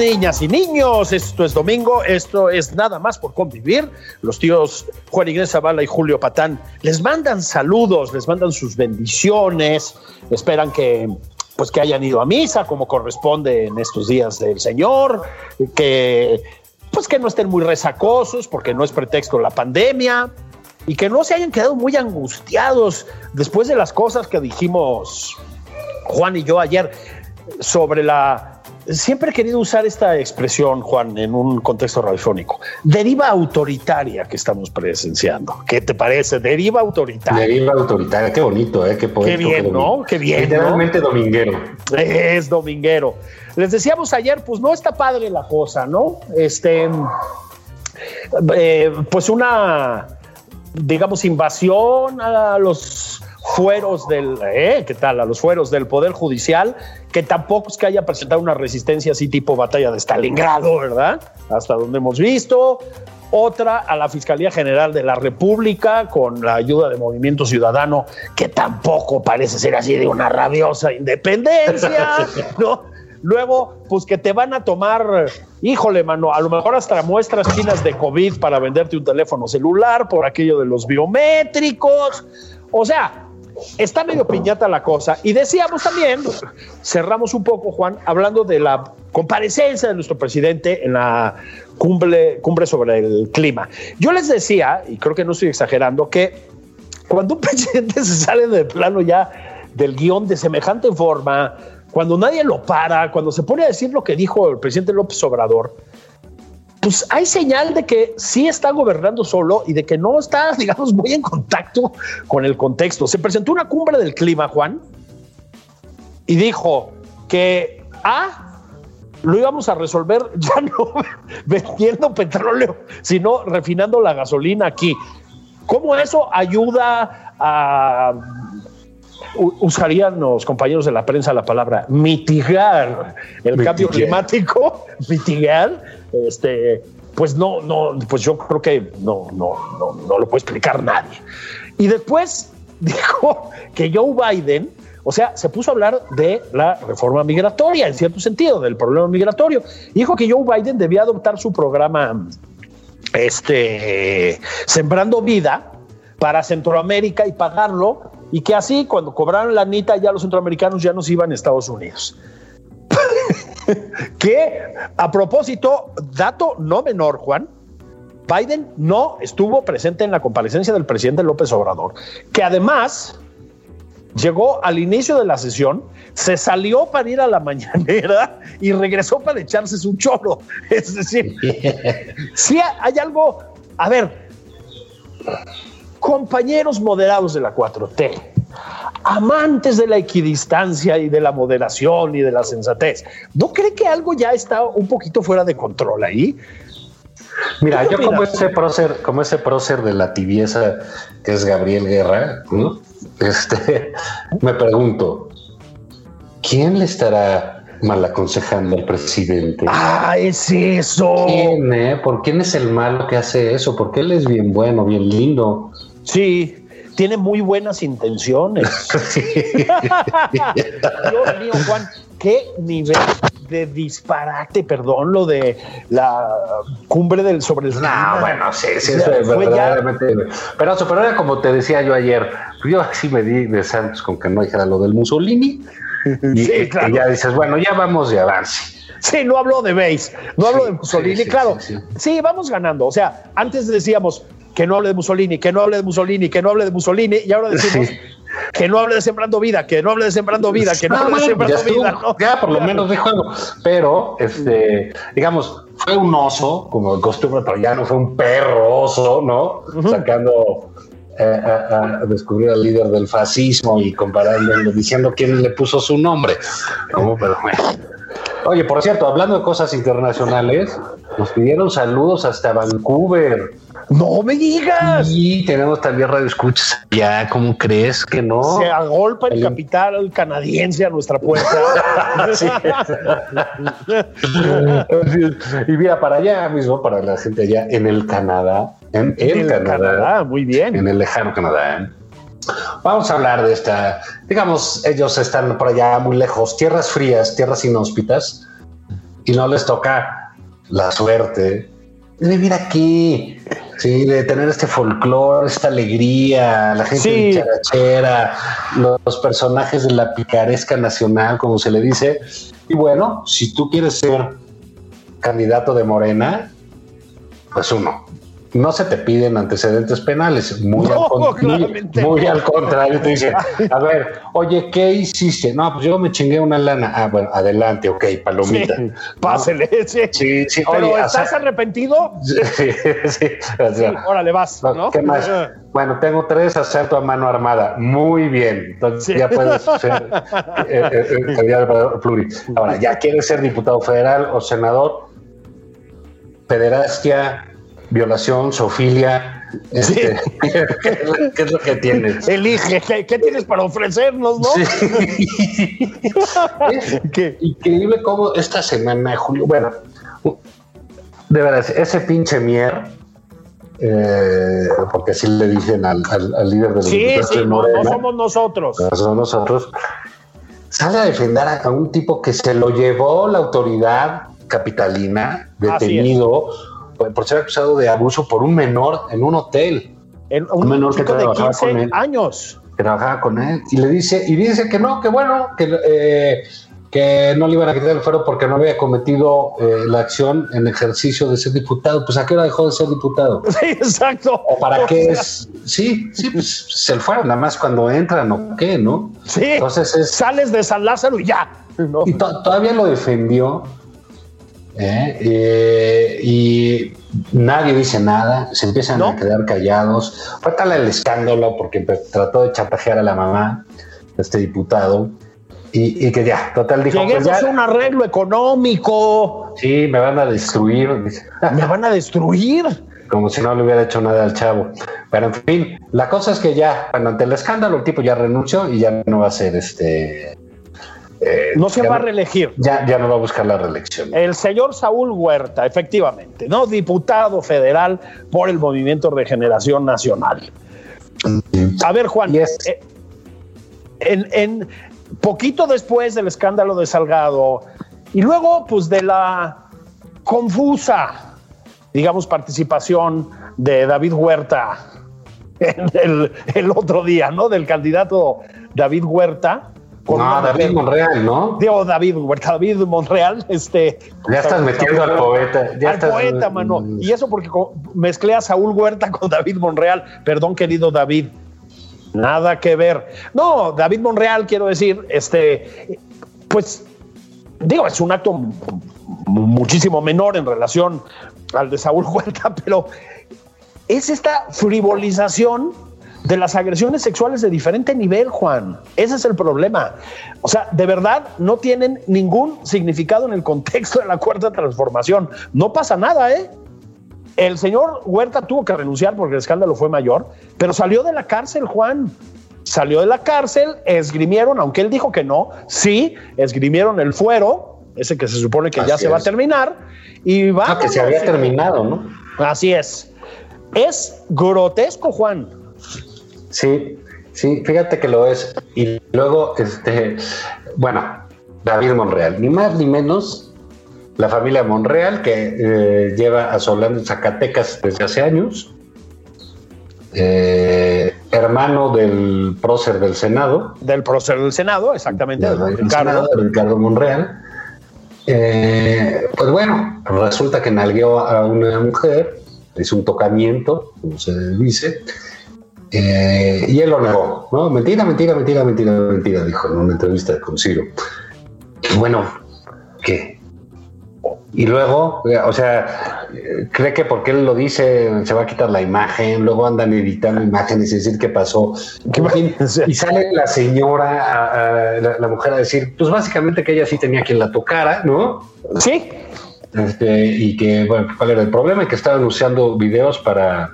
Niñas y niños, esto es domingo, esto es nada más por convivir. Los tíos Juan Ignacio Zavala y Julio Patán les mandan saludos, les mandan sus bendiciones, esperan que pues que hayan ido a misa como corresponde en estos días del Señor, que pues que no estén muy resacosos porque no es pretexto la pandemia y que no se hayan quedado muy angustiados después de las cosas que dijimos Juan y yo ayer sobre la siempre he querido usar esta expresión, Juan, en un contexto radiofónico. Deriva autoritaria que estamos presenciando. ¿Qué te parece? Deriva autoritaria. Deriva autoritaria. Qué bonito, ¿eh? Qué, Qué bien, ¿no? Qué bien. Literalmente ¿no? dominguero. Es dominguero. Les decíamos ayer, pues no está padre la cosa, ¿no? Este, eh, pues una, digamos, invasión a los fueros del, ¿eh? ¿qué tal? A los fueros del Poder Judicial, que tampoco es que haya presentado una resistencia así tipo batalla de Stalingrado, ¿verdad? Hasta donde hemos visto. Otra a la Fiscalía General de la República con la ayuda de Movimiento Ciudadano, que tampoco parece ser así de una rabiosa independencia, ¿no? Luego, pues que te van a tomar, híjole, mano, a lo mejor hasta muestras chinas de COVID para venderte un teléfono celular por aquello de los biométricos. O sea, está medio piñata la cosa. Y decíamos también, cerramos un poco, Juan, hablando de la comparecencia de nuestro presidente en la cumbre, sobre el clima. Yo les decía, y creo que no estoy exagerando, que cuando un presidente se sale de plano ya del guion de semejante forma, cuando nadie lo para, cuando se pone a decir lo que dijo el presidente López Obrador, pues hay señal de que sí está gobernando solo y de que no está, digamos, muy en contacto con el contexto. Se presentó una cumbre del clima, Juan, y dijo que A, lo íbamos a resolver ya no vendiendo petróleo, sino refinando la gasolina aquí. ¿Cómo eso ayuda a usarían los compañeros de la prensa la palabra mitigar el mitigar. cambio climático, mitigar, este, pues no, no, pues yo creo que no, no, no, no lo puede explicar nadie. Y después dijo que Joe Biden, o sea, se puso a hablar de la reforma migratoria, en cierto sentido, del problema migratorio. Dijo que Joe Biden debía adoptar su programa este, Sembrando Vida para Centroamérica y pagarlo y que así cuando cobraran la anita ya los centroamericanos ya nos iban a Estados Unidos. que a propósito, dato no menor, Juan, Biden no estuvo presente en la comparecencia del presidente López Obrador, que además llegó al inicio de la sesión, se salió para ir a la mañanera y regresó para echarse su choro. Es decir, si hay algo, a ver, compañeros moderados de la 4T, amantes de la equidistancia y de la moderación y de la sensatez, ¿no cree que algo ya está un poquito fuera de control ahí? Mira, yo como ese prócer, como ese prócer de la tibieza que es Gabriel Guerra, ¿no? este, me pregunto, ¿quién le estará mal aconsejando al presidente? Ah, es eso. ¿Quién, eh? ¿Por quién es el malo que hace eso? Porque él es bien bueno, bien lindo. Sí, tiene muy buenas intenciones. Dios mío, Juan, qué nivel de disparate, perdón, lo de la cumbre del sobre el No, bueno, sí, sí, eso es verdaderamente. Pero, pero era como te decía yo ayer, yo así me di de Santos con que no dijera lo del Mussolini. Y, sí, claro. y ya dices, bueno, ya vamos de avance. Sí, no hablo de base, no hablo de Mussolini, claro. Sí, vamos ganando. O sea, antes decíamos que no hable de Mussolini, que no hable de Mussolini, que no hable de Mussolini, y ahora decimos que no hable de Sembrando Vida, que no hable de Sembrando Vida, que no, hable de Sembrando Vida. Ya, por lo menos dijo algo. Pero, este, digamos, fue un oso, como de costumbre, pero ya no fue un perro oso, ¿no? Sacando eh, a, descubrir al líder del fascismo y comparándolo, diciendo quién le puso su nombre. ¿Cómo? Pero. Oye, por cierto, hablando de cosas internacionales, nos pidieron saludos hasta Vancouver. No me digas. Y tenemos también radio escuchas ya, ¿cómo crees que no? Se agolpa el, capital canadiense a nuestra puerta. y mira, para allá mismo, para la gente allá en el Canadá, en, el, Canadá, muy bien. En el lejano Canadá. ¿eh? Vamos a hablar de esta, digamos, ellos están por allá muy lejos, tierras frías, tierras inhóspitas, y no les toca la suerte de vivir aquí, sí, de tener este folclore, esta alegría, la gente charachera, los personajes de la picaresca nacional, como se le dice. Y bueno, si tú quieres ser candidato de Morena, pues uno, no se te piden antecedentes penales, muy, al, muy, al, contrario, te dicen, a ver, oye, ¿qué hiciste? No, pues yo me chingué una lana. Ah, bueno, adelante, ok, palomita. Sí, pásele, sí. sí, Pero ¿estás arrepentido? Sí, sí. órale, vas, ¿no? ¿Qué más? Bueno, tengo tres asalto a mano armada. Muy bien. Entonces ya puedes ser eh, eh, eh, pluri. Ahora, ¿ya quieres ser diputado federal o senador? Pederastia, violación, sofilia. Este, ¿qué, es lo que tienes? Elige, ¿qué, tienes para ofrecernos, no? Sí. ¿Qué? Increíble cómo esta semana, Julio, bueno, de verdad, ese pinche mier, eh, porque así le dicen al, líder del sí, sí, no, somos nosotros. No somos nosotros. Sale a defender a, un tipo que se lo llevó la autoridad capitalina, detenido por ser acusado de abuso por un menor en un hotel. un, menor que trabajaba con él. años. Que trabajaba con él. Y le dice, y dice que no, que bueno, que, eh, que no le iban a quitar el fuero porque no había cometido eh, la acción en ejercicio de ser diputado. Pues a qué hora dejó de ser diputado. Sí, exacto. O para qué es. Sí, sí, pues se le fueron nada más cuando entran o qué, ¿no? Sí. Entonces es, sales de San Lázaro y ya. Y todavía lo defendió ¿eh? Eh, y nadie dice nada, se empiezan a quedar callados. Fue tal el escándalo porque trató de chantajear a la mamá de este diputado. Y, que ya, total dijo. Que pues un arreglo económico. Sí, me van a destruir. Me van a destruir. Como si no le hubiera hecho nada al chavo. Pero en fin, la cosa es que ya, bueno, ante el escándalo, el tipo ya renunció y ya no va a ser este eh, no se va a reelegir. Ya, ya no va a buscar la reelección. El señor Saúl Huerta, efectivamente, ¿no? Diputado federal por el Movimiento Regeneración Nacional. A ver, Juan, eh, en, en, poquito después del escándalo de Salgado y luego, pues, de la confusa, digamos, participación de David Huerta el otro día, ¿no? Del candidato David Huerta no, David Monreal, ¿no? Digo David, David Monreal, este. Ya estás metiendo al poeta. al poeta, mano. Y eso porque mezclé a Saúl Huerta con David Monreal. Perdón, querido David. Nada que ver. No, David Monreal, quiero decir, este, pues, digo, es un acto muchísimo menor en relación al de Saúl Huerta, pero es esta frivolización de las agresiones sexuales de diferente nivel, Juan. Ese es el problema. O sea, de verdad no tienen ningún significado en el contexto de la cuarta transformación. No pasa nada, ¿eh? El señor Huerta tuvo que renunciar porque el escándalo fue mayor, pero salió de la cárcel, Juan. Salió de la cárcel, esgrimieron, aunque él dijo que no, sí, esgrimieron el fuero, ese que se supone que ya se va a terminar, y va. Ah, que se había terminado, ¿no? Así es. Es grotesco, Juan Sí, sí, fíjate que lo es. Y luego, este, bueno, David Monreal, ni más ni menos la familia Monreal que eh, lleva asolando en Zacatecas desde hace años, eh, hermano del prócer del Senado. Del prócer del Senado, exactamente. Del, Ricardo. Ricardo Monreal. Eh, pues bueno, resulta que nalgueó a una mujer, hizo un tocamiento, como se dice, y él lo negó, ¿no? Mentira, mentira, mentira, mentira, mentira, dijo en una entrevista con Ciro. Bueno, ¿qué? Y luego, o sea, cree que porque él lo dice se va a quitar la imagen, luego andan editando imágenes y decir qué pasó. y sale la señora, la, mujer a decir, pues básicamente que ella sí tenía quien la tocara, ¿no? Sí. Este, y que, bueno, ¿cuál era el problema? Que estaban usando videos para,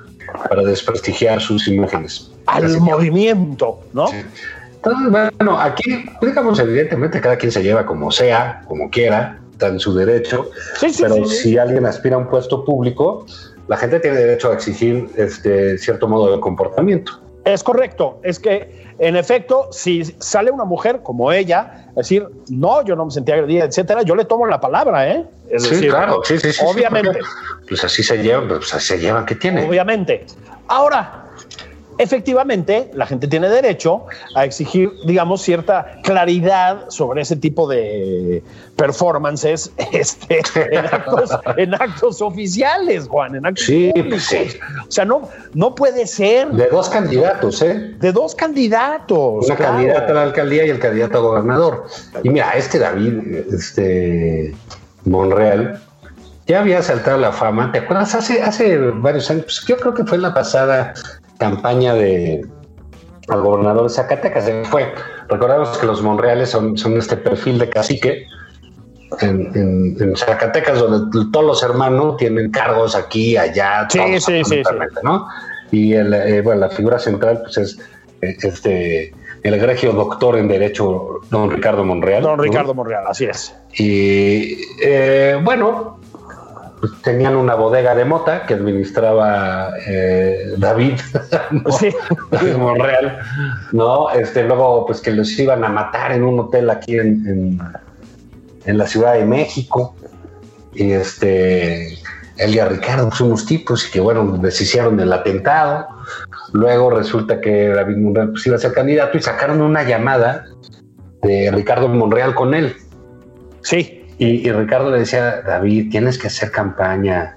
para desprestigiar sus imágenes. Al movimiento, ¿no? Sí. Entonces, bueno, aquí, digamos, evidentemente cada quien se lleva como sea, como quiera, está en su derecho, pero si alguien aspira a un puesto público, la gente tiene derecho a exigir este cierto modo de comportamiento. Es correcto, es que en efecto, si sale una mujer como ella, decir, no, yo no me sentía agredida, etcétera, yo le tomo la palabra, ¿eh? sí, claro, sí, sí, sí. Obviamente. pues así se llevan, pues así se llevan, ¿qué tiene? Obviamente. Ahora, efectivamente la gente tiene derecho a exigir, digamos, cierta claridad sobre ese tipo de performances este, en, actos, oficiales, Juan, en actos sí, sí. O sea, no, no puede ser. De dos candidatos, ¿eh? De dos candidatos. Una candidata a la alcaldía y el candidato a gobernador. Y mira, este David, este Monreal, ya había saltado la fama. ¿Te acuerdas? Hace, hace varios años, pues, yo creo que fue en la pasada campaña de al gobernador de Zacatecas. Se fue. Recordemos que los Monreales son, son este perfil de cacique en, Zacatecas, donde todos los hermanos tienen cargos aquí, allá, sí, sí, sí, ¿no? Y el, eh, bueno, la figura central pues es eh, este el egregio doctor en Derecho, don Ricardo Monreal. Don Ricardo Monreal, así es. Y eh, bueno, pues, tenían una bodega de mota que administraba eh, David Monreal, ¿no? Este, luego, pues que los iban a matar en un hotel aquí en, en, la Ciudad de México. Y este, él y a Ricardo, pues unos tipos, y que bueno, deshicieron el atentado. Luego resulta que David Monreal pues, iba a ser candidato y sacaron una llamada de Ricardo Monreal con él. Sí. Y, Ricardo le decía, David, tienes que hacer campaña.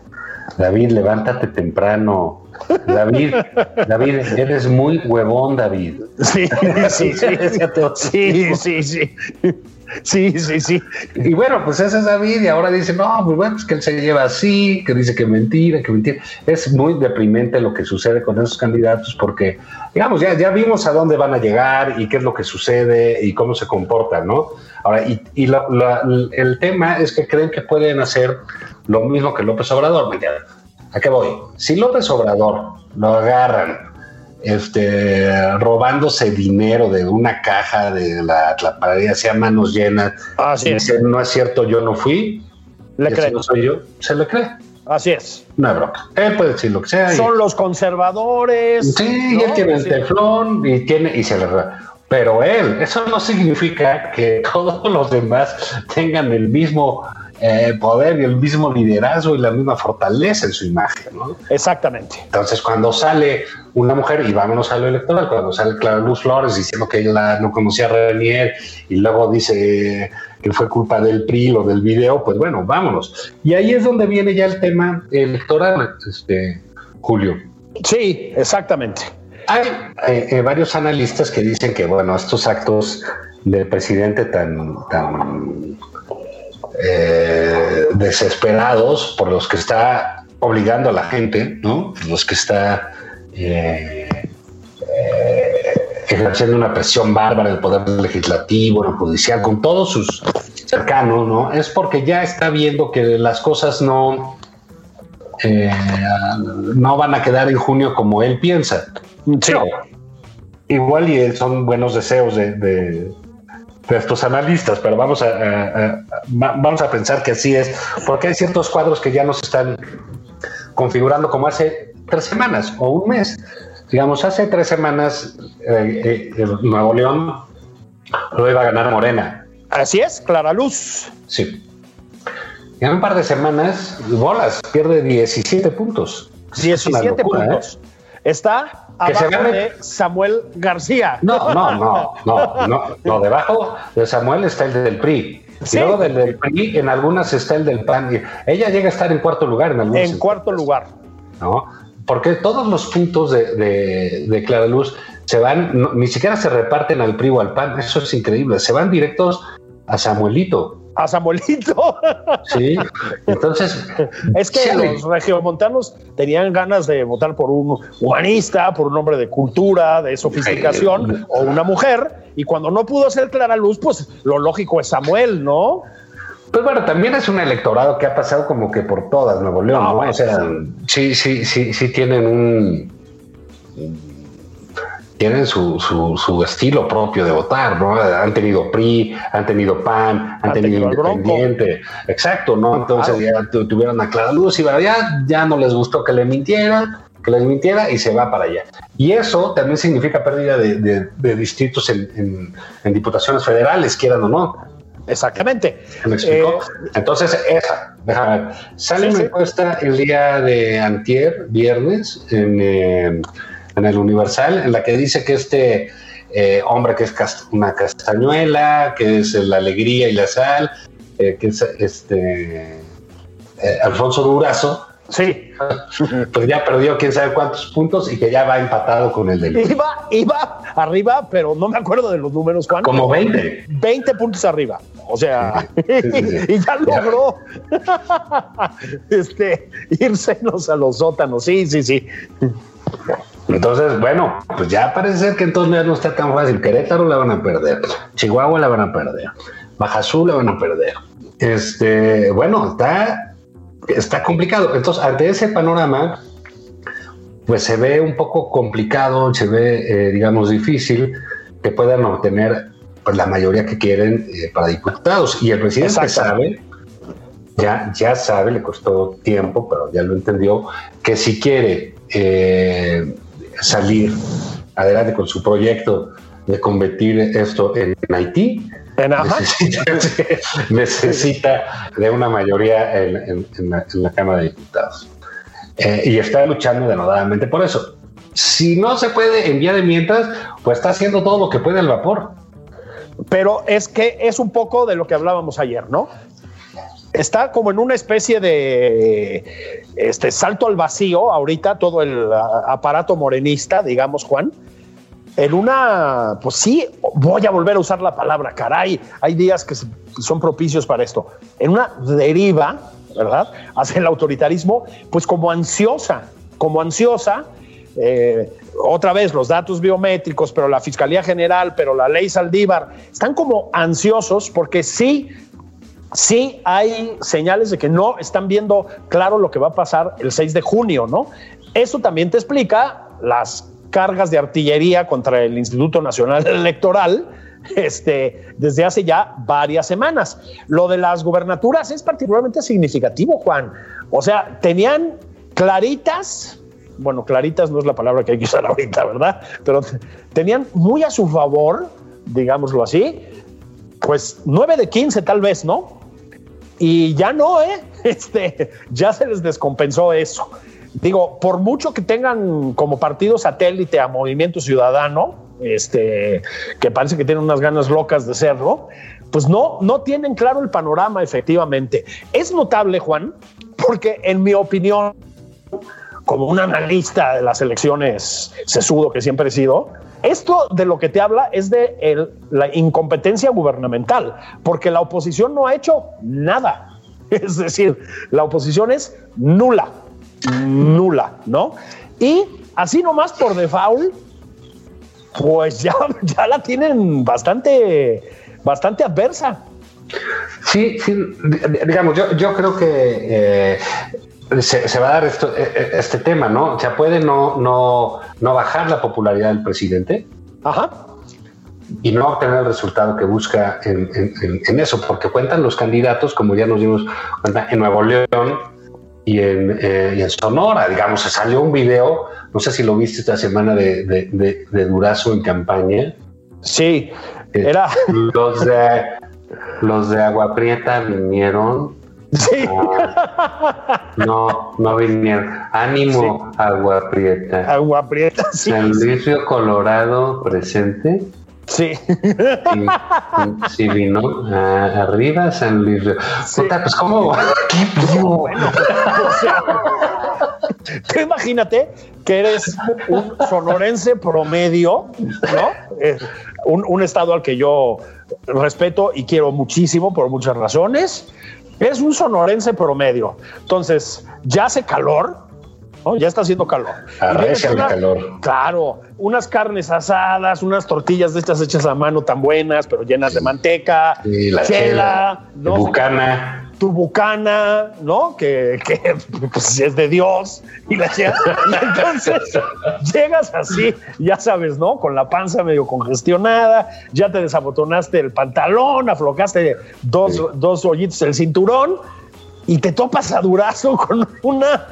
David, levántate temprano. David, David, eres muy huevón, David. Sí, sí, sí. sí, sí, sí. Sí, sí, sí. Y bueno, pues ese es David y ahora dice, no, pues bueno, pues que él se lleva así, que dice que mentira, que mentira. Es muy deprimente lo que sucede con esos candidatos porque, digamos, ya, ya vimos a dónde van a llegar y qué es lo que sucede y cómo se comportan, ¿no? Ahora, y, y el tema es que creen que pueden hacer lo mismo que López Obrador. ¿A qué voy? Si López Obrador lo agarran este, robándose dinero de una caja de la clapadería, sea manos llenas. Así dice, no es cierto, yo no fui. Le cree. No soy yo, se le cree. Así es. Una broma. Él puede decir lo que sea. Son los conservadores. Sí, y él tiene el teflón y tiene, y se le pero él, eso no significa que todos los demás tengan el mismo eh, poder y el mismo liderazgo y la misma fortaleza en su imagen. ¿no? Exactamente. Entonces, cuando sale una mujer, y vámonos a lo electoral, cuando sale Clara Luz Flores diciendo que ella no conocía a Renier y luego dice que fue culpa del PRI o del video, pues bueno, vámonos. Y ahí es donde viene ya el tema electoral, este, Julio. Sí, exactamente. Hay eh, eh, varios analistas que dicen que, bueno, estos actos del presidente tan, eh, desesperados por los que está obligando a la gente, ¿no? Los que está ejerciendo una presión bárbara en el poder legislativo, el judicial, con todos sus cercanos, ¿no? Es porque ya está viendo que las cosas no, no van a quedar en junio como él piensa. Sí. igual y son buenos deseos de, estos analistas, pero vamos a, vamos a pensar que así es, porque hay ciertos cuadros que ya nos están configurando como hace tres semanas o un mes. digamos, hace tres semanas eh, eh, Nuevo León lo iba a ganar Morena. Así es, Clara Luz. Sí. Y en un par de semanas, Bolas pierde 17 puntos. 17 puntos. Está abajo de Samuel García. No, no, no, no, no, no, debajo de Samuel está el del PRI. Y luego del, del, PRI, en algunas está el del PAN. Ella llega a estar en cuarto lugar en algunos. En cuarto lugar. ¿No? Porque todos los puntos de, de, de Clara Luz se van, ni siquiera se reparten al PRI o al PAN. Eso es increíble. Se van directos a Samuelito a Samuelito. Sí, entonces. Es que los regiomontanos tenían ganas de votar por un humanista, por un hombre de cultura, de sofisticación, o una mujer, y cuando no pudo ser Clara Luz, pues lo lógico es Samuel, ¿no? Pues bueno, también es un electorado que ha pasado como que por todas Nuevo León, ¿no? O sea, sí, sí, sí, sí tienen un tienen su, su, estilo propio de votar, ¿no? Han tenido PRI, han tenido PAN, han, tenido, Independiente. Exacto, ¿no? Entonces ya tuvieron a Clara Luz y ya, ya no les gustó que le mintieran, que les mintiera y se va para allá. Y eso también significa pérdida de, distritos en, diputaciones federales, quieran o no. Exactamente. ¿Me explico? Eh, Entonces, esa, déjame ver. Sale una encuesta el día de antier, viernes, en... Eh, en el Universal, en la que dice que este eh, hombre que es una castañuela, que es la alegría y la sal, eh, que es este eh, Alfonso Durazo, Sí. Pues ya perdió quién sabe cuántos puntos y que ya va empatado con el del. Iba, iba arriba, pero no me acuerdo de los números, Juan. Como 20. 20 puntos arriba. O sea, y ya logró este, irsenos a los sótanos. Sí, sí, sí. Entonces, bueno, pues ya parece ser que entonces no está tan fácil. Querétaro la van a perder, Chihuahua la van a perder, Baja Sur la van a perder. Este, bueno, está, está complicado. Entonces, ante ese panorama, pues se ve un poco complicado, se ve, eh, digamos, difícil que puedan obtener pues, la mayoría que quieren eh, para diputados. Y el presidente sabe, ya, ya sabe, le costó tiempo, pero ya lo entendió, que si quiere eh, salir adelante con su proyecto de convertir esto en Haití, necesita, de una mayoría en, la, Cámara de Diputados. Eh, y está luchando denodadamente por eso. Si no se puede enviar de mientras, pues está haciendo todo lo que puede el vapor. Pero es que es un poco de lo que hablábamos ayer, ¿no? Está como en una especie de este salto al vacío ahorita todo el aparato morenista, digamos, Juan. En una, pues sí, voy a volver a usar la palabra, caray, hay días que son propicios para esto. En una deriva, ¿verdad? Hacia el autoritarismo, pues como ansiosa, como ansiosa, eh, otra vez los datos biométricos, pero la Fiscalía General, pero la ley Saldívar, están como ansiosos porque sí sí hay señales de que no están viendo claro lo que va a pasar el 6 de junio, ¿no? Eso también te explica las cargas de artillería contra el Instituto Nacional Electoral este, desde hace ya varias semanas. Lo de las gubernaturas es particularmente significativo, Juan. O sea, tenían claritas, bueno, claritas no es la palabra que hay que usar ahorita, ¿verdad? Pero tenían muy a su favor, digámoslo así, pues 9 de 15 tal vez, ¿no? Y ya no, ¿eh? Este, ya se les descompensó eso. Digo, por mucho que tengan como partido satélite a Movimiento Ciudadano, este, que parece que tienen unas ganas locas de serlo, pues no, no tienen claro el panorama, efectivamente. Es notable, Juan, porque en mi opinión, como un analista de las elecciones sesudo que siempre he sido, esto de lo que te habla es de la incompetencia gubernamental, porque la oposición no ha hecho nada. Es decir, la oposición es nula, nula, ¿no? Y así nomás por default, pues ya, ya la tienen bastante, bastante adversa. Sí, sí, digamos, yo, yo creo que eh, se, va a dar esto, e, e, este tema, ¿no? O sea, puede no, no, no bajar la popularidad del presidente. Ajá. Y no obtener el resultado que busca en, eso, porque cuentan los candidatos, como ya nos dimos cuenta, en Nuevo León y en, eh, y en Sonora. Digamos, se salió un video, no sé si lo viste esta semana de, de, de, Durazo en campaña. Sí, eh, era. Los de, los de Agua Prieta vinieron. Sí. Ah, no, no vinieron. Ánimo, Agua Prieta. Agua Prieta, sí. San Luis Río Colorado presente. Sí. Sí, vino arriba San Luis. pues cómo. Bueno, o sea, tú imagínate que eres un sonorense promedio, ¿no? Eh, un, un estado al que yo respeto y quiero muchísimo por muchas razones. Eres un sonorense promedio. Entonces, ya hace calor, ya está haciendo calor. Arrecia el calor. Claro, unas carnes asadas, unas tortillas de estas hechas a mano tan buenas, pero llenas de manteca, la chela, bucana. Tu bucana, ¿no? Que, pues, es de Dios. Y, la y entonces llegas así, ya sabes, ¿no? Con la panza medio congestionada, ya te desabotonaste el pantalón, aflocaste dos, dos hoyitos el cinturón y te topas a Durazo con una,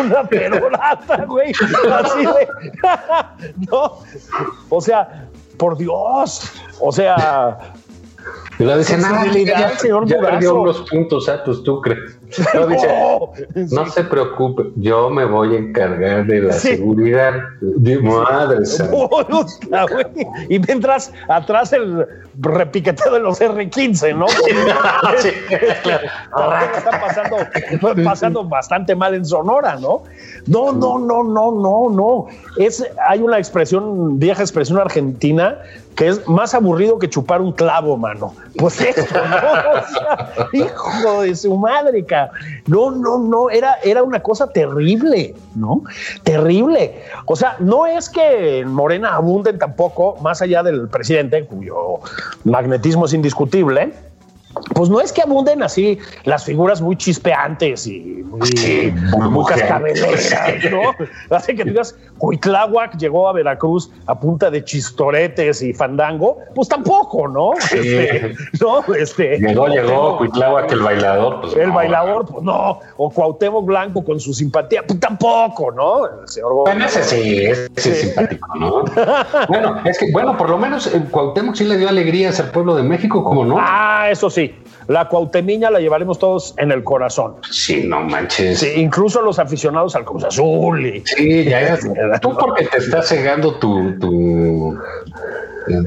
una perorata, güey. Así de. no. O sea, por Dios. O sea, y lo dice, no, ya, señor ya perdió unos puntos, ¿eh? pues tú crees. No, dice, no se preocupe, yo me voy a encargar de la seguridad. De madre Y mientras atrás el repiqueteo de los R15, ¿no? sí, claro. Está pasando, pasando bastante mal en Sonora, ¿no? No, no, no, no, no, no. Es, hay una expresión, vieja expresión argentina que es más aburrido que chupar un clavo, mano. Pues esto, ¿no? hijo de su madre, cara. No, no, no, era, era una cosa terrible, ¿no? Terrible. O sea, no es que en Morena abunden tampoco, más allá del presidente, cuyo magnetismo es indiscutible, pues no es que abunden así las figuras muy chispeantes y muy, sí, ¿no? Hace que digas, Cuitláhuac llegó a Veracruz a punta de chistoretes y fandango, pues tampoco, ¿no? Este, no, este. Llegó, llegó, Cuitláhuac el bailador, pues El bailador, pues no. O Cuauhtémoc Blanco con su simpatía, pues tampoco, ¿no? El señor bueno, ese sí, ese sí. es simpático, ¿no? bueno, es que, bueno, por lo menos Cuauhtémoc sí le dio alegrías al pueblo de México, como no? Ah, eso sí la cuautemiña la llevaremos todos en el corazón. Sí, no manches. incluso los aficionados al Cruz Azul. Y... Sí, ya tú porque te estás cegando tu, tu,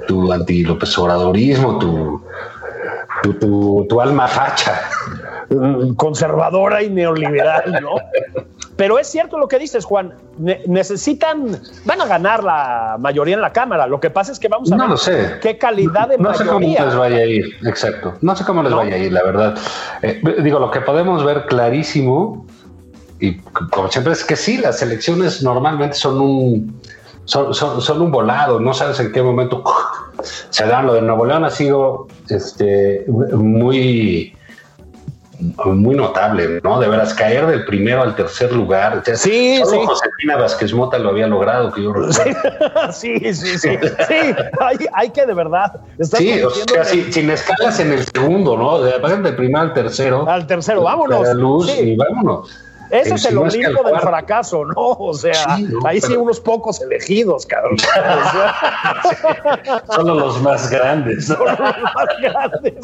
tu anti López Obradorismo, tu, tu, tu, alma facha. Conservadora y neoliberal, ¿no? Pero es cierto lo que dices, Juan. necesitan, van a ganar la mayoría en la Cámara. Lo que pasa es que vamos a no lo sé. qué calidad de no sé cómo les vaya a ir, exacto. No sé cómo les vaya a ir, la verdad. Eh, digo, lo que podemos ver clarísimo, y como siempre, es que sí, las elecciones normalmente son un, son, son, un volado. No sabes en qué momento se dan. Lo de Nuevo León ha sido este, muy muy notable, ¿no? De veras, caer del primero al tercer lugar. sí, sí. Josefina Vázquez Mota lo había logrado, que yo sí, sí, sí, sí. sí, hay, que de verdad. Sí, o sea, sin escalas en el segundo, ¿no? De, del primero al tercero. Al tercero, vámonos. luz y vámonos. Ese es el Olimpo del fracaso, ¿no? O sea, ahí sí unos pocos elegidos, cabrón. Solo los más grandes. Solo los más grandes.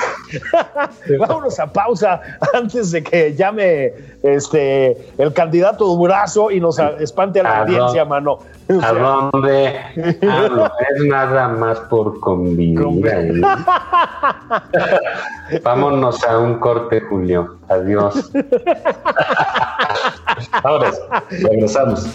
Vámonos a pausa antes de que llame este el candidato Durazo y nos espante a la audiencia, mano. ¿A dónde? Ah, es nada más por convivir. Vámonos a un corte, Julio. Adiós. Ahora, regresamos.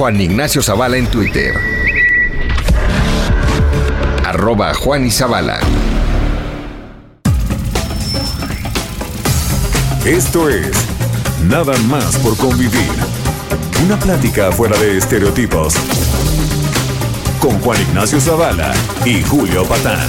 Juan Ignacio Zavala en Twitter. Arroba Juan y. Esto es Nada más por convivir. Una plática fuera de estereotipos. Con Juan Ignacio Zavala y Julio Patán.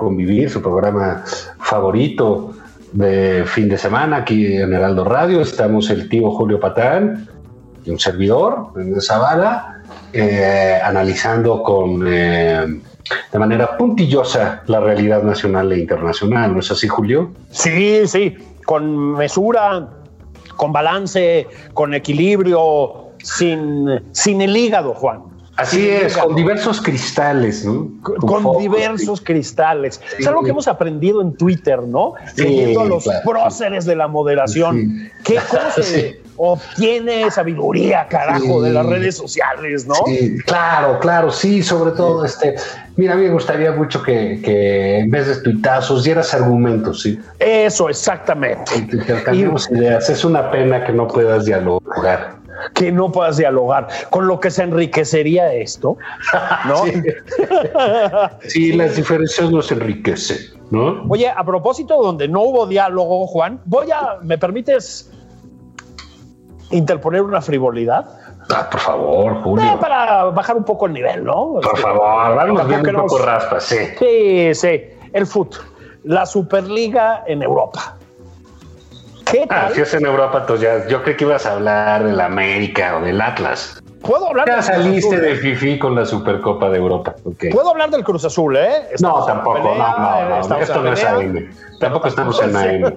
Convivir, su programa favorito de fin de semana aquí en Heraldo Radio. Estamos el tío Julio Patán y un servidor, en Zavala, eh, analizando con eh, de manera puntillosa la realidad nacional e internacional. ¿No es así, Julio? Sí, sí, con mesura, con balance, con equilibrio, sin, sin el hígado, Juan. Así es, con diversos cristales, ¿no? Con, con focos, diversos cristales. Sí. Es algo que hemos aprendido en Twitter, ¿no? Siguiendo a los claro. próceres de la moderación. ¿Qué cosa se obtiene sabiduría, carajo, de las redes sociales, no? Sí, claro, claro, sí, sobre todo este. Mira, a mí me gustaría mucho que, que en vez de tuitazos dieras argumentos, sí. Eso, exactamente. Que intercambiemos ideas. Es una pena que no puedas dialogar. Que no puedas dialogar. Con lo que se enriquecería esto, ¿no? Sí. Sí, las diferencias nos enriquecen, ¿no? Oye, a propósito, donde no hubo diálogo, Juan, voy a, ¿me permites interponer una frivolidad? Ah, por favor, Eh, Julio. para bajar un poco el nivel, ¿no? Por Este, favor, vamos un poco raspa, sí. Sí, sí, el fútbol, la Superliga en Europa. ¿Qué Ah, si es en Europa, entonces ya, yo creo que ibas a hablar del América o del Atlas. ¿Puedo hablar Ya del saliste Azul? de Fifi con la Supercopa de Europa. ¿Puedo hablar del Cruz Azul, eh? No, Estamos tampoco, pelea, no, no, no, esto no es. AM. Tampoco estamos en AM.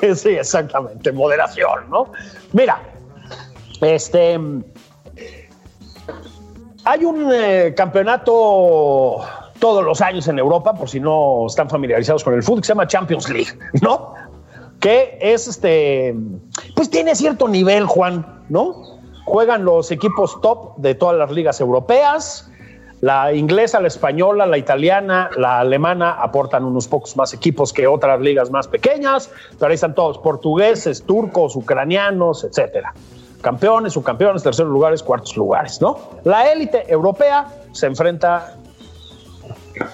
sí. sí, exactamente, moderación, ¿no? Mira, este. Hay un eh, campeonato todos los años en Europa, por si no están familiarizados con el fútbol, que se llama Champions League, ¿no? Que es este. Pues tiene cierto nivel, Juan, ¿no? Juegan los equipos top de todas las ligas europeas. La inglesa, la española, la italiana, la alemana aportan unos pocos más equipos que otras ligas más pequeñas, pero ahí están todos, portugueses, turcos, ucranianos, etcétera. Campeones, subcampeones, terceros lugares, cuartos lugares, ¿no? La élite europea se enfrenta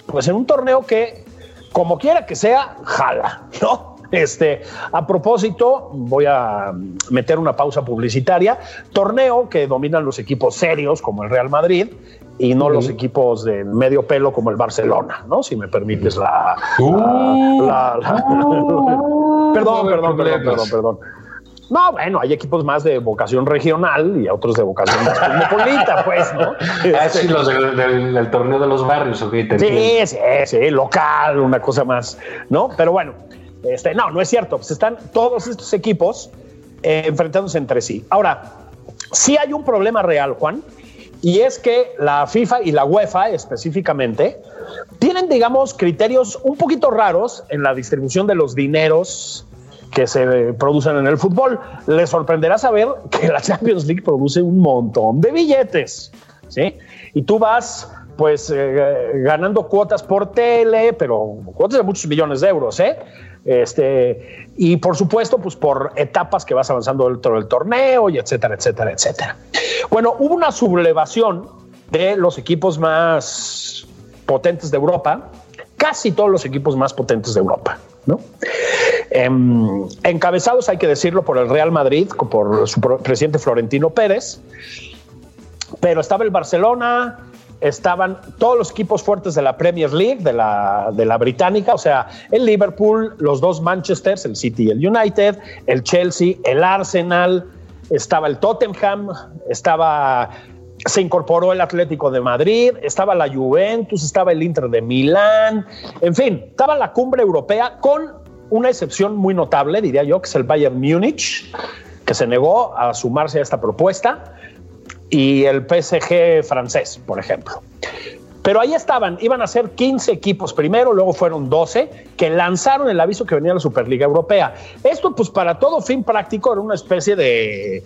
pues en un torneo que, como quiera que sea, jala, ¿no? Este, a propósito, voy a meter una pausa publicitaria. Torneo que dominan los equipos serios como el Real Madrid y no los equipos de medio pelo como el Barcelona, ¿no? Si me permites la. la- la- perdón, perdón, perdón, perdón, perdón. No, bueno, hay equipos más de vocación regional y otros de vocación más cosmopolita, pues, ¿no? Ah, Este, sí, los del, del- del torneo de los barrios, ok. Sí, sí, sí, local, una cosa más, ¿no? Pero bueno, este, no, no es cierto. Pues están todos estos equipos eh, enfrentándose entre sí. Ahora, sí hay un problema real, Juan, y es que la FIFA y la UEFA específicamente tienen, digamos, criterios un poquito raros en la distribución de los dineros que se producen en el fútbol. Les sorprenderá saber que la Champions League produce un montón de billetes, ¿sí? Y tú vas, pues, eh, ganando cuotas por tele, pero cuotas de muchos millones de euros, ¿eh? Este, y por supuesto, pues por etapas que vas avanzando dentro del torneo y etcétera, etcétera, etcétera. Bueno, hubo una sublevación de los equipos más potentes de Europa, casi todos los equipos más potentes de Europa, ¿no? Em, encabezados, hay que decirlo, por el Real Madrid, por su presidente Florentino Pérez, pero estaba el Barcelona, estaban todos los equipos fuertes de la Premier League, de la, de la británica, o sea, el Liverpool, los dos Manchesters, el City y el United, el Chelsea, el Arsenal, estaba el Tottenham, estaba se incorporó el Atlético de Madrid, estaba la Juventus, estaba el Inter de Milán, en fin, estaba la cumbre europea con una excepción muy notable, diría yo, que es el Bayern Múnich, que se negó a sumarse a esta propuesta, y el PSG francés, por ejemplo. Pero ahí estaban, iban a ser 15 equipos primero, luego fueron 12 que lanzaron el aviso que venía la Superliga Europea. Esto, pues, para todo fin práctico, era una especie de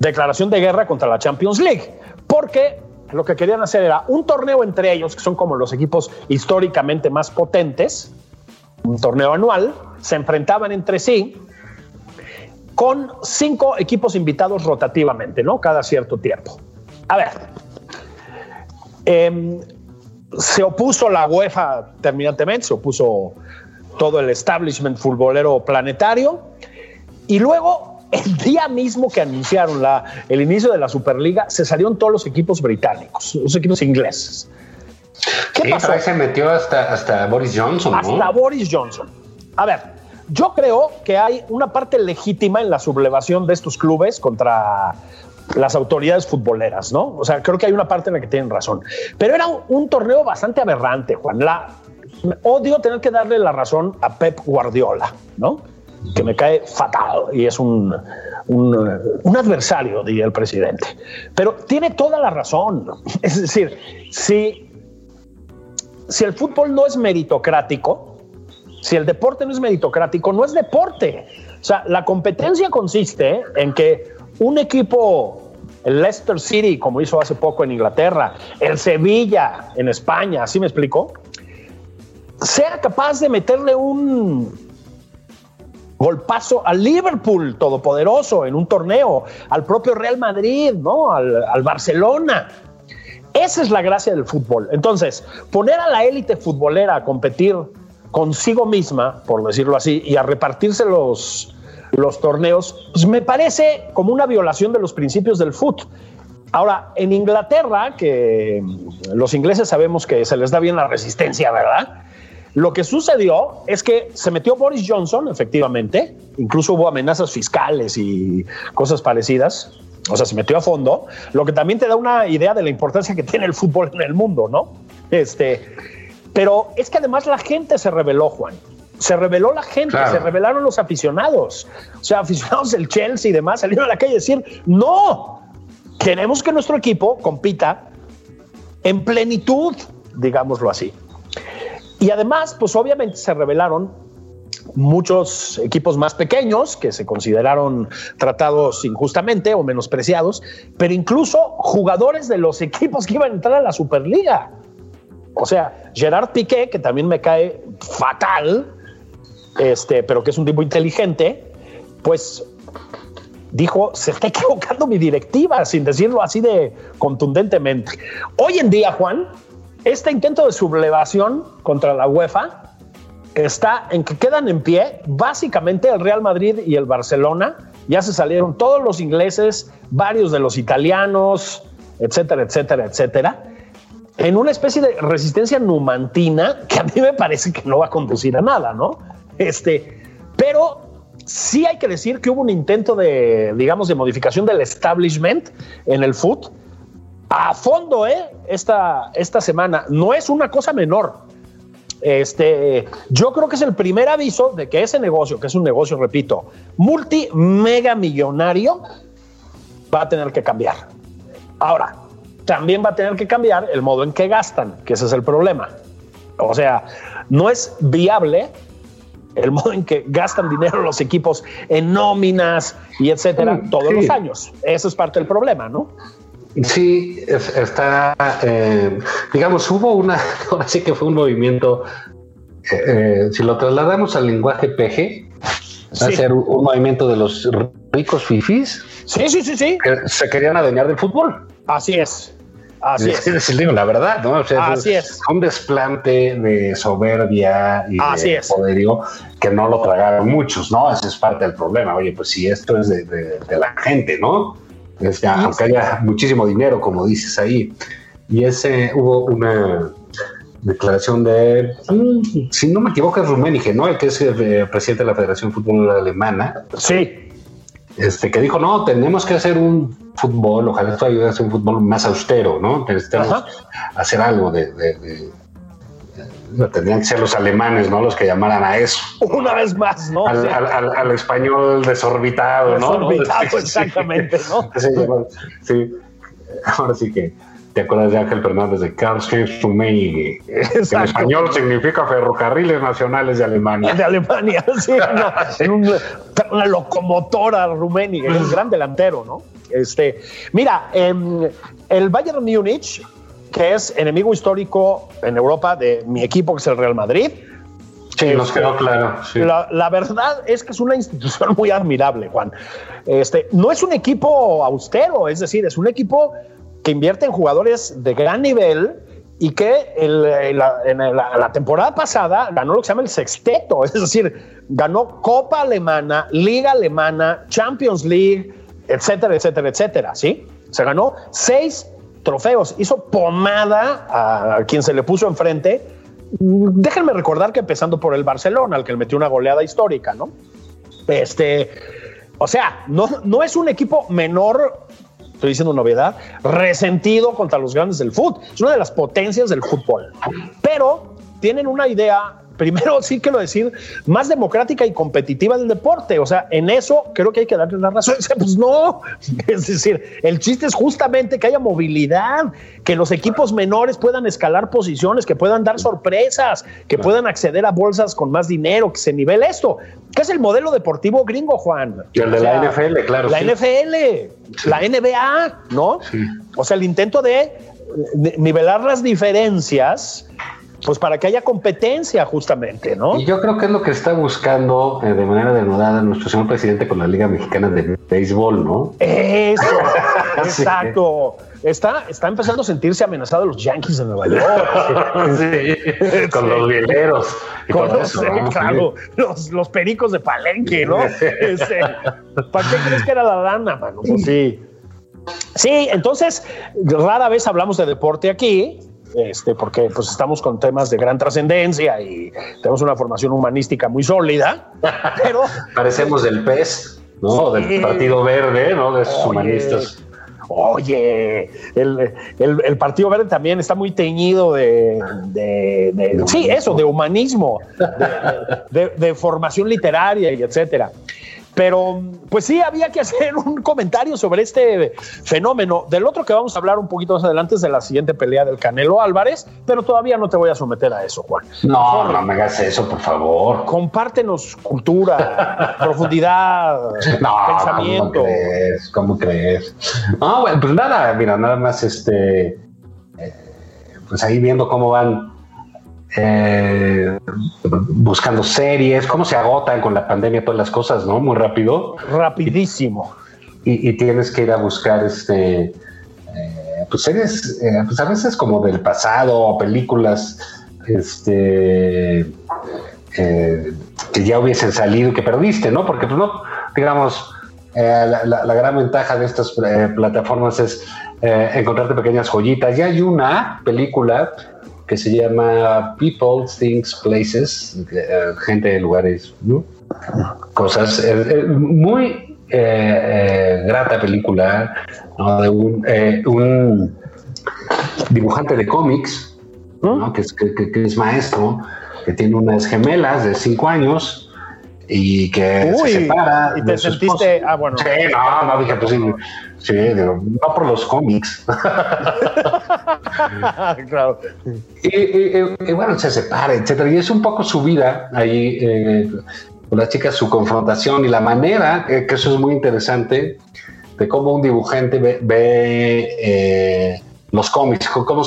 declaración de guerra contra la Champions League, porque lo que querían hacer era un torneo entre ellos, que son como los equipos históricamente más potentes, un torneo anual, se enfrentaban entre sí con cinco equipos invitados rotativamente, ¿no? Cada cierto tiempo. A ver, em, se opuso la UEFA terminantemente, se opuso todo el establishment futbolero planetario y luego el día mismo que anunciaron la, el inicio de la Superliga, se salieron todos los equipos británicos, los equipos ingleses. ¿Qué pasó? se metió hasta, hasta Boris Johnson. Hasta Boris Johnson. A ver, yo creo que hay una parte legítima en la sublevación de estos clubes contra las autoridades futboleras, ¿no? O sea, creo que hay una parte en la que tienen razón. Pero era un, un torneo bastante aberrante, Juan. Odio tener que darle la razón a Pep Guardiola, ¿no? que me cae fatal y es un, un, adversario, diría el presidente. Pero tiene toda la razón. Es decir, si, si el fútbol no es meritocrático, si el deporte no es meritocrático, no es deporte. O sea, la competencia consiste en que un equipo, el Leicester City, como hizo hace poco en Inglaterra, el Sevilla en España, ¿así me explico? Sea capaz de meterle un, golpazo al Liverpool todopoderoso en un torneo, al propio Real Madrid, ¿no? Al, Barcelona. Esa es la gracia del fútbol. Entonces, poner a la élite futbolera a competir consigo misma, por decirlo así, y a repartirse los, los torneos, pues me parece como una violación de los principios del fútbol. Ahora, en Inglaterra, que los ingleses sabemos que se les da bien la resistencia, ¿verdad? Lo que sucedió es que se metió Boris Johnson, efectivamente, incluso hubo amenazas fiscales y cosas parecidas, o sea, se metió a fondo, lo que también te da una idea de la importancia que tiene el fútbol en el mundo, ¿no? Este, pero es que además la gente se rebeló, Juan. Se rebeló la gente, se rebelaron los aficionados. O sea, aficionados del Chelsea y demás salieron a la calle a decir, no, queremos que nuestro equipo compita en plenitud, digámoslo así. Y además, pues obviamente se revelaron muchos equipos más pequeños que se consideraron tratados injustamente o menospreciados, pero incluso jugadores de los equipos que iban a entrar a la Superliga. O sea, Gerard Piqué, que también me cae fatal, este, pero que es un tipo inteligente, pues dijo, se está equivocando mi directiva, sin decirlo así de contundentemente. Hoy en día, Juan, este intento de sublevación contra la UEFA está en que quedan en pie básicamente el Real Madrid y el Barcelona. Ya se salieron todos los ingleses, varios de los italianos, etcétera, etcétera, etcétera, en una especie de resistencia numantina que a mí me parece que no va a conducir a nada, ¿no? Este, pero sí hay que decir que hubo un intento de, digamos, de modificación del establishment en el fútbol a fondo, ¿eh? Esta, esta semana. No es una cosa menor. Este, yo creo que es el primer aviso de que ese negocio, que es un negocio, repito, multi millonario, va a tener que cambiar. Ahora, también va a tener que cambiar el modo en que gastan, que ese es el problema. O sea, no es viable el modo en que gastan dinero los equipos en nóminas y etcétera todos los años. Eso es parte del problema, ¿no? Sí, está, eh, digamos, hubo una, ahora sí que fue un movimiento, eh, eh, si lo trasladamos al lenguaje PG, va a ser un, movimiento de los ricos fifis. Sí, sí, sí, sí. Que se querían adueñar del fútbol. Así es. Así es. es. digo, la verdad, ¿no? Así es, Un desplante de soberbia y de poderío que no lo tragaron muchos, ¿no? Ese es parte del problema. Oye, pues si esto es de la gente, ¿no? aunque haya muchísimo dinero, como dices ahí. y ese hubo una declaración de, mm, si no me equivoco, es Rummenigge, ¿no? El que es el eh, presidente de la Federación de Fútbol Alemana. Sí. Este, que dijo, no, tenemos que hacer un fútbol, ojalá esto ayude a hacer un fútbol más austero, ¿no? Necesitamos hacer algo de, de, tendrían que ser los alemanes, ¿no? Los que llamaran a eso. Una vez más, ¿no? Al, español desorbitado, ¿no? Desorbitado, exactamente, ¿no? sí, ahora sí que ¿Te acuerdas de Ángel Fernández de Karl-Heinz Rummenigge? En español significa Ferrocarriles Nacionales de Alemania. De Alemania, sí. No, una, locomotora Rummenigge, un gran delantero, ¿no? Este, mira, em, el Bayern Múnich, que es enemigo histórico en Europa de mi equipo, que es el Real Madrid, Sí, nos quedó claro. La, la, verdad es que es una institución muy admirable, Juan. Este, no es un equipo austero, es decir, es un equipo que invierte en jugadores de gran nivel y que en, la, temporada pasada ganó lo que se llama el sexteto, es decir, ganó Copa Alemana, Liga Alemana, Champions League, etcétera, etcétera, etcétera, ¿sí? Se ganó seis trofeos, hizo pomada a quien se le puso enfrente. Déjenme recordar que empezando por el Barcelona, al que le metió una goleada histórica, ¿no? Este, o sea, no, no es un equipo menor estoy diciendo novedad, resentido contra los grandes del fútbol. Es una de las potencias del fútbol. Pero tienen una idea primero sí quiero decir, más democrática y competitiva del deporte. O sea, en eso creo que hay que darle la razón. Pues no, es decir, el chiste es justamente que haya movilidad, que los equipos menores puedan escalar posiciones, que puedan dar sorpresas, que puedan acceder a bolsas con más dinero, que se nivele esto. ¿Qué es el modelo deportivo gringo, Juan? Y el de la NFL, claro. La NFL, la NBA, ¿no? O sea, el intento de nivelar las diferencias pues para que haya competencia justamente, ¿no? Y yo creo que es lo que está buscando eh, de manera denodada nuestro señor presidente con la Liga Mexicana de Béisbol, ¿no? Eso, exacto. Está, está empezando a sentirse amenazado los Yankees de Nueva York. sí, con los vieleros. Con los, claro, los, pericos de Palenque, ¿no? Este, ¿Para qué crees que era la lana, mano? Pues sí. Sí, entonces rara vez hablamos de deporte aquí, este, porque pues estamos con temas de gran trascendencia y tenemos una formación humanística muy sólida, pero... Parecemos del PES, ¿no? Del Partido Verde, ¿no? De esos humanistas. Oye, el, Partido Verde también está muy teñido de, sí, eso, de humanismo, de, de formación literaria y etcétera. Pero pues sí, había que hacer un comentario sobre este fenómeno. Del otro que vamos a hablar un poquito más adelante es de la siguiente pelea del Canelo Álvarez, pero todavía no te voy a someter a eso, Juan. No, no me hagas eso, por favor. Compártenos cultura, profundidad, pensamiento. ¿cómo crees? ¿Cómo crees? No, bueno, pues nada, mira, nada más este, eh, pues ahí viendo cómo van eh, buscando series, cómo se agotan con la pandemia todas las cosas, ¿no? Muy rápido. Rapidísimo. Y, tienes que ir a buscar este, eh, pues series, eh, pues a veces como del pasado, películas, este, que ya hubiesen salido y que perdiste, ¿no? Porque pues no, digamos, la, la, gran ventaja de estas plataformas es encontrarte pequeñas joyitas. Ya hay una película que se llama People, Things, Places, eh, gente de lugares, cosas. muy eh, eh, grata película de un, dibujante de cómics, que, es, que, es maestro, que tiene unas gemelas de cinco años y que se separa. Y te sentiste. Ah, bueno. Sí, no, no, dije, pues sí, sí no por los cómics. claro. Y, bueno, se separa, etcétera. Y es un poco su vida ahí eh, con las chicas, su confrontación y la manera, que eso es muy interesante, de cómo un dibujante ve, eh, los cómics, cómo,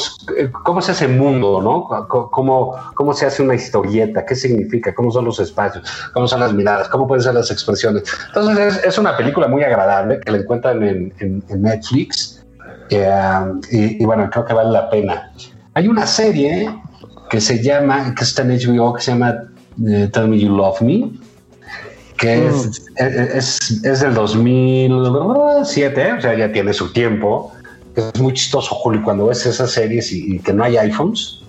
cómo es ese mundo, ¿no? Cómo, cómo se hace una historieta, qué significa, cómo son los espacios, cómo son las miradas, cómo pueden ser las expresiones. Entonces es, una película muy agradable que la encuentran en, en, Netflix eh, y, bueno, creo que vale la pena. Hay una serie que se llama, que está en HBO, que se llama eh, Tell Me You Love Me, que es, mm. es, es, del 2007, o sea, ya tiene su tiempo es muy chistoso, Julio, cuando ves esas series y, y que no hay iPhones.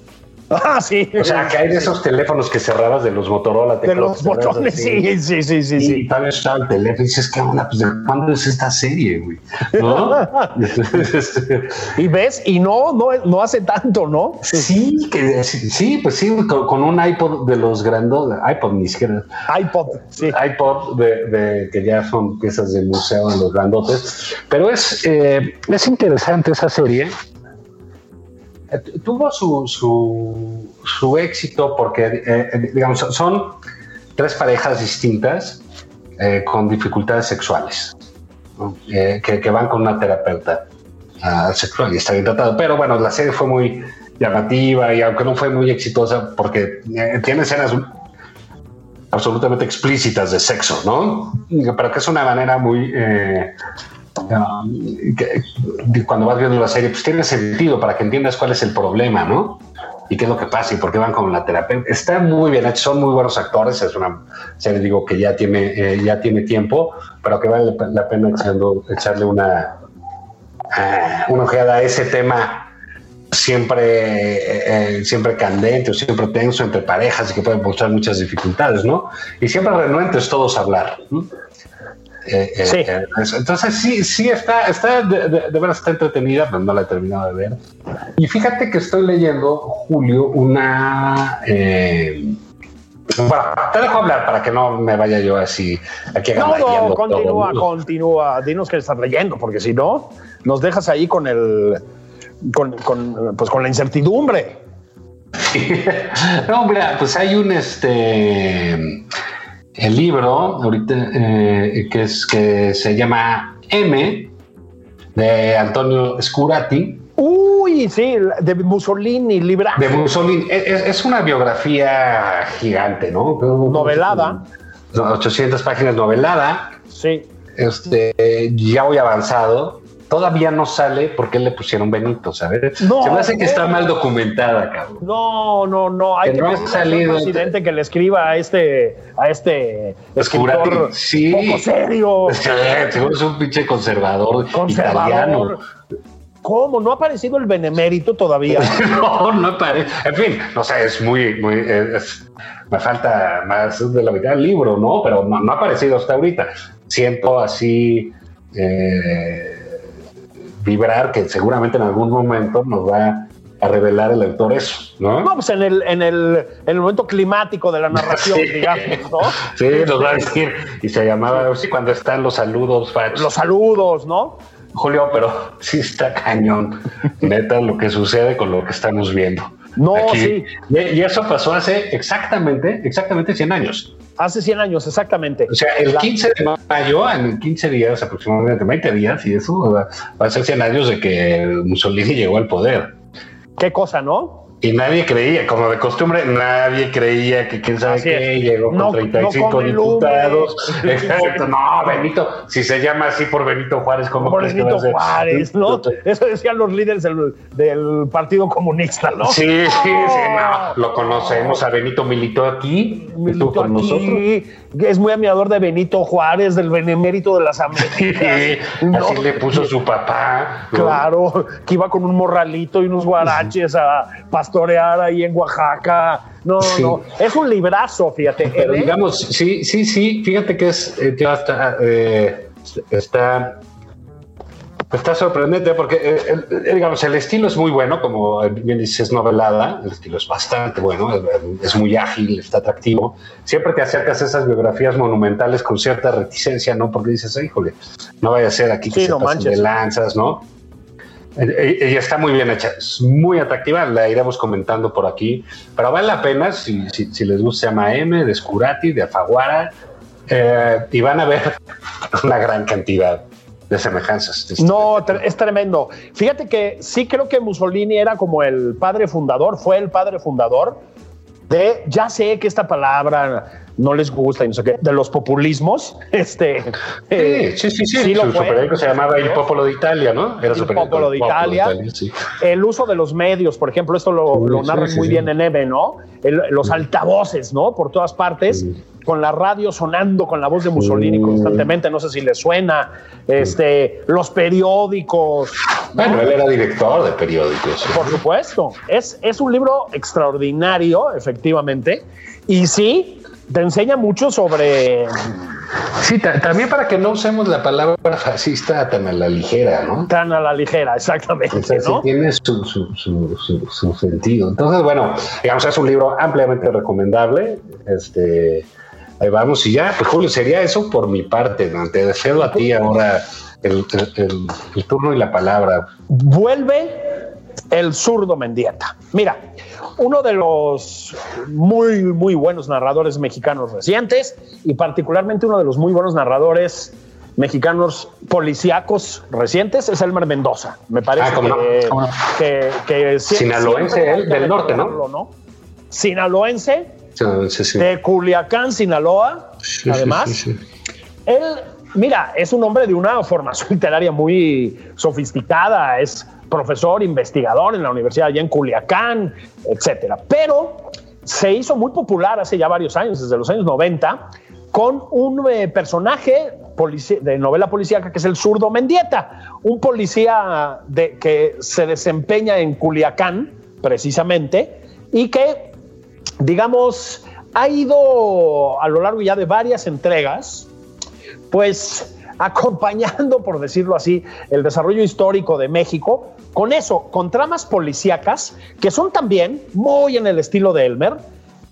Ah, sí. O sea, que hay de esos teléfonos que cerrabas de los Motorola. De los botones, sí, sí, sí, sí. Y tal vez estaba el teléfono y dices, ¿qué onda? Pues, ¿de cuándo es esta serie, güey? ¿No? y ves, y no, no, no hace tanto, ¿no? Sí, que sí, pues sí, con, con un iPod de los grandes, iPod ni siquiera. iPod, sí. iPod de, de, que ya son piezas de museo en los grandotes. Pero es, eh, es interesante esa serie tuvo su, su, su, éxito porque, eh, digamos, son tres parejas distintas eh, con dificultades sexuales eh, que, van con una terapeuta uh, sexual y está bien tratado. Pero bueno, la serie fue muy llamativa y aunque no fue muy exitosa porque eh, tiene escenas absolutamente explícitas de sexo, ¿no? Pero que es una manera muy cuando vas viendo la serie, pues tiene sentido para que entiendas cuál es el problema, ¿no? Y qué es lo que pasa y por qué van con la terapia. Está muy bien hecho, son muy buenos actores. Es una serie, digo, que ya tiene, eh, ya tiene tiempo, pero que vale la pena echando, echarle una, uh, una ojeada a ese tema siempre, eh, siempre candente o siempre tenso entre parejas y que pueden mostrar muchas dificultades, ¿no? Y siempre renuentes todos a hablar. ¿no? Eh, eh, sí. Eh, entonces sí, sí está, está de, de, de, verdad está entretenida, pero no la he terminado de ver. Y fíjate que estoy leyendo, Julio, una... Eh, bueno, te dejo hablar para que no me vaya yo así aquí No, no, continúa, todo. continúa. Dinos que estás leyendo, porque si no, nos dejas ahí con el... Con, con, pues con la incertidumbre. no, mira, pues hay un este el libro ahorita eh, que es que se llama M de Antonio Scurati. Uy, sí, de Mussolini, libra. De Mussolini. Es, es, una biografía gigante, ¿no? Novelada. 800 páginas novelada. Sí. Este, ya voy avanzado todavía no sale porque le pusieron Benito, ¿sabes? No, Se me hace que no. está mal documentada, cabrón. No, no, no. Hay Que que, no ha pedirle salido. al presidente que le escriba a este, a este escritor sí. poco serio, Sí, seguro es un pinche conservador, conservador. italiano. ¿Cómo? ¿No ha aparecido el benemérito todavía? no, no parece. En fin, no sé, es muy, muy. Es, me falta más de la mitad del libro, ¿no? Pero no, no ha aparecido hasta ahorita. Siento así. Eh, vibrar que seguramente en algún momento nos va a revelar el autor eso, ¿no? No, pues en el, en el, en el momento climático de la narración, Sí. digamos, ¿no? Sí, nos va a decir. Y se llamaba, sí, cuando están los saludos, Fach. Los saludos, ¿no? Julio, pero sí está cañón, neta, lo que sucede con lo que estamos viendo. No, Aquí. sí. Y, y eso pasó hace exactamente, exactamente 100 años. Hace 100 años, exactamente. O sea, el La- 15 de mayo, en 15 días, aproximadamente 20 días, y eso va va a ser 100 años de que Mussolini llegó al poder. Qué cosa, ¿no? Y nadie creía, como de costumbre, nadie creía que quién sabe Así qué, es. llegó con No- 35 no diputados. Exacto, no, Benito, si se llama así por Benito Juárez, ¿cómo Por crees que Benito ser? Juárez, ¿no? Eso decían los líderes del, del Partido Comunista, ¿no? Sí, sí, sí, no, lo conocemos, a Benito militó aquí, Militó con nosotros. aquí, es muy admirador de Benito Juárez, del benemérito de las Sí, Américas. ¿no? así le puso su papá. Claro, que iba con un morralito y unos guaraches a pastorear ahí en Oaxaca. No, Sí. no, es un librazo, fíjate. Pero ¿eh? digamos, sí, sí, sí, fíjate que es, eh, está, eh, está, está sorprendente porque, el- digamos, el estilo es muy bueno, como bien dices, novelada, el estilo es bastante bueno, es, muy ágil, está atractivo. Siempre te acercas a esas biografías monumentales con cierta reticencia, ¿no? Porque dices, híjole, no vaya a ser aquí que Sí, se no pasen de lanzas, ¿no? Eh, eh, Y está muy bien hecha, es muy atractiva, la iremos comentando por aquí, pero vale la pena, si, si, si les gusta, se llama M, de Scurati, de Afaguara, eh, y van a ver una gran cantidad de semejanzas. de No, es tremendo. Fíjate que sí creo que Mussolini era como el padre fundador, fue el padre fundador de, ya sé que esta palabra no les gusta y no sé qué, de los populismos. Este, sí, sí, sí, sí. Su periódico se llamaba El Popolo de Italia, ¿no? Era El Popolo de Italia. El uso de los medios, por ejemplo, esto lo, lo narran muy bien en EVE, ¿no? los altavoces, ¿no? Por todas partes con la radio sonando con la voz de Mussolini constantemente, no sé si le suena, este, los periódicos. Bueno, él era director de periódicos. Por supuesto, es, es un libro extraordinario, efectivamente, y sí, te enseña mucho sobre... Sí, también para que no usemos la palabra fascista tan a la ligera, ¿no? Tan a la ligera, exactamente. tiene su, su, sentido. Entonces, bueno, digamos, es un libro ampliamente recomendable. Este, Ahí vamos y ya, pues Julio, sería eso por mi parte. ¿no? Te deseo a ti ahora el, turno y la palabra. Vuelve el zurdo Mendieta. Mira, uno de los muy, muy buenos narradores mexicanos recientes y particularmente uno de los muy buenos narradores mexicanos policíacos recientes es Elmer Mendoza. Me parece ah, que, que, Sinaloense, él, del norte, ¿no? ¿no? Sinaloense de Culiacán, Sinaloa, además. Él, mira, es un hombre de una formación literaria muy sofisticada, es profesor, investigador en la universidad allá en Culiacán, etcétera. Pero se hizo muy popular hace ya varios años, desde los años 90, con un eh, personaje de novela policíaca que es el zurdo Mendieta, un policía que se desempeña en Culiacán, precisamente, y que digamos, ha ido a lo largo ya de varias entregas, pues acompañando, por decirlo así, el desarrollo histórico de México, con eso, con tramas policíacas, que son también muy en el estilo de Elmer,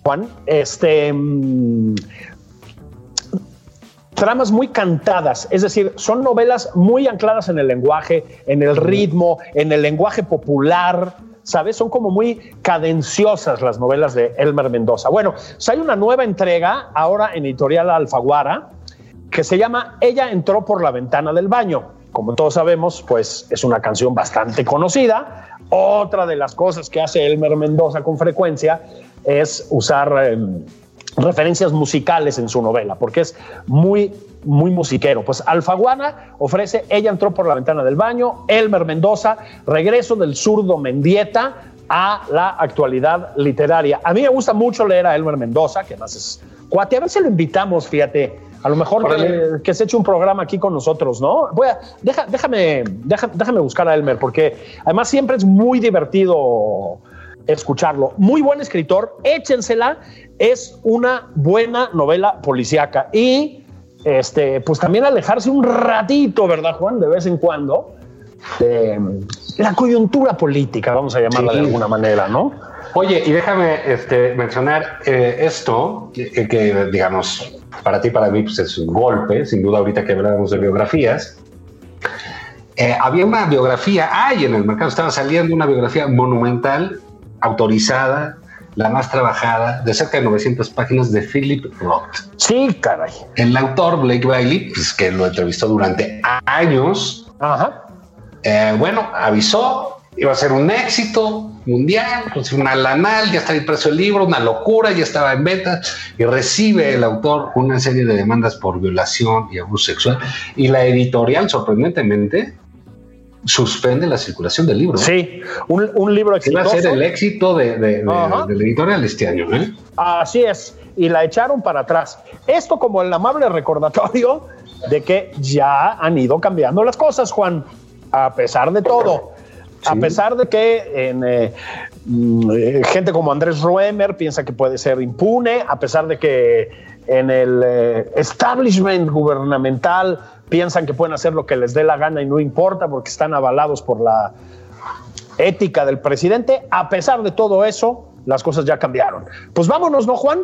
Juan, este, mm, tramas muy cantadas, es decir, son novelas muy ancladas en el lenguaje, en el ritmo, en el lenguaje popular, ¿sabes? Son como muy cadenciosas las novelas de Elmer Mendoza. Bueno, pues hay una nueva entrega ahora en Editorial Alfaguara que se llama Ella entró por la ventana del baño. Como todos sabemos, pues es una canción bastante conocida. Otra de las cosas que hace Elmer Mendoza con frecuencia es usar em, referencias musicales en su novela, porque es muy muy musiquero. Pues Alfaguana ofrece Ella entró por la ventana del baño, Elmer Mendoza, regreso del zurdo Mendieta a la actualidad literaria. A mí me gusta mucho leer a Elmer Mendoza, que además es cuate. A ver si lo invitamos, fíjate. A lo mejor que, se eche un programa aquí con nosotros, ¿no? Voy a, déjame, déjame buscar a Elmer, porque además siempre es muy divertido escucharlo. Muy buen escritor, échensela. Es una buena novela policíaca. Y este, pues también alejarse un ratito, ¿verdad, Juan? De vez en cuando, de la coyuntura política, vamos a llamarla de alguna manera, ¿no? Oye, y déjame este, mencionar eh, esto, que, digamos, para ti, para mí, pues es un golpe, sin duda, ahorita que hablábamos de biografías. Eh, había una biografía, hay en el mercado, estaba saliendo una biografía monumental, autorizada, la más trabajada, de cerca de 900 páginas de Philip Roth. Sí, caray. El autor Blake Bailey, pues, que lo entrevistó durante años, Ajá. Eh, bueno, avisó, iba a ser un éxito mundial, pues, una lanal, ya estaba impreso el libro, una locura, ya estaba en venta, y recibe el autor una serie de demandas por violación y abuso sexual, y la editorial, sorprendentemente, suspende la circulación del libro. Sí, un, libro exitoso. Va a ser el éxito de, de, la editorial este año. ¿eh? Así es, y la echaron para atrás. Esto como el amable recordatorio de que ya han ido cambiando las cosas, Juan, a pesar de todo. A pesar de que en, eh, mm, gente como Andrés Ruemer piensa que puede ser impune, a pesar de que en el eh, establishment gubernamental piensan que pueden hacer lo que les dé la gana y no importa porque están avalados por la ética del presidente. A pesar de todo eso, las cosas ya cambiaron. Pues vámonos, ¿no, Juan?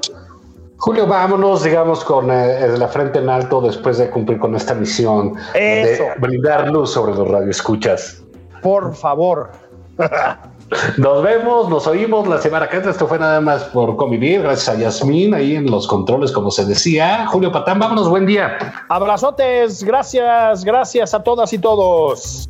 Julio, vámonos, digamos, con eh, la frente en alto después de cumplir con esta misión de brindar luz sobre los radioescuchas. Por favor. Nos vemos, nos oímos la semana que entra. Esto fue nada más por convivir. Gracias a Yasmín ahí en los controles, como se decía. Julio Patán, vámonos, buen día. Abrazotes, gracias, gracias a todas y todos.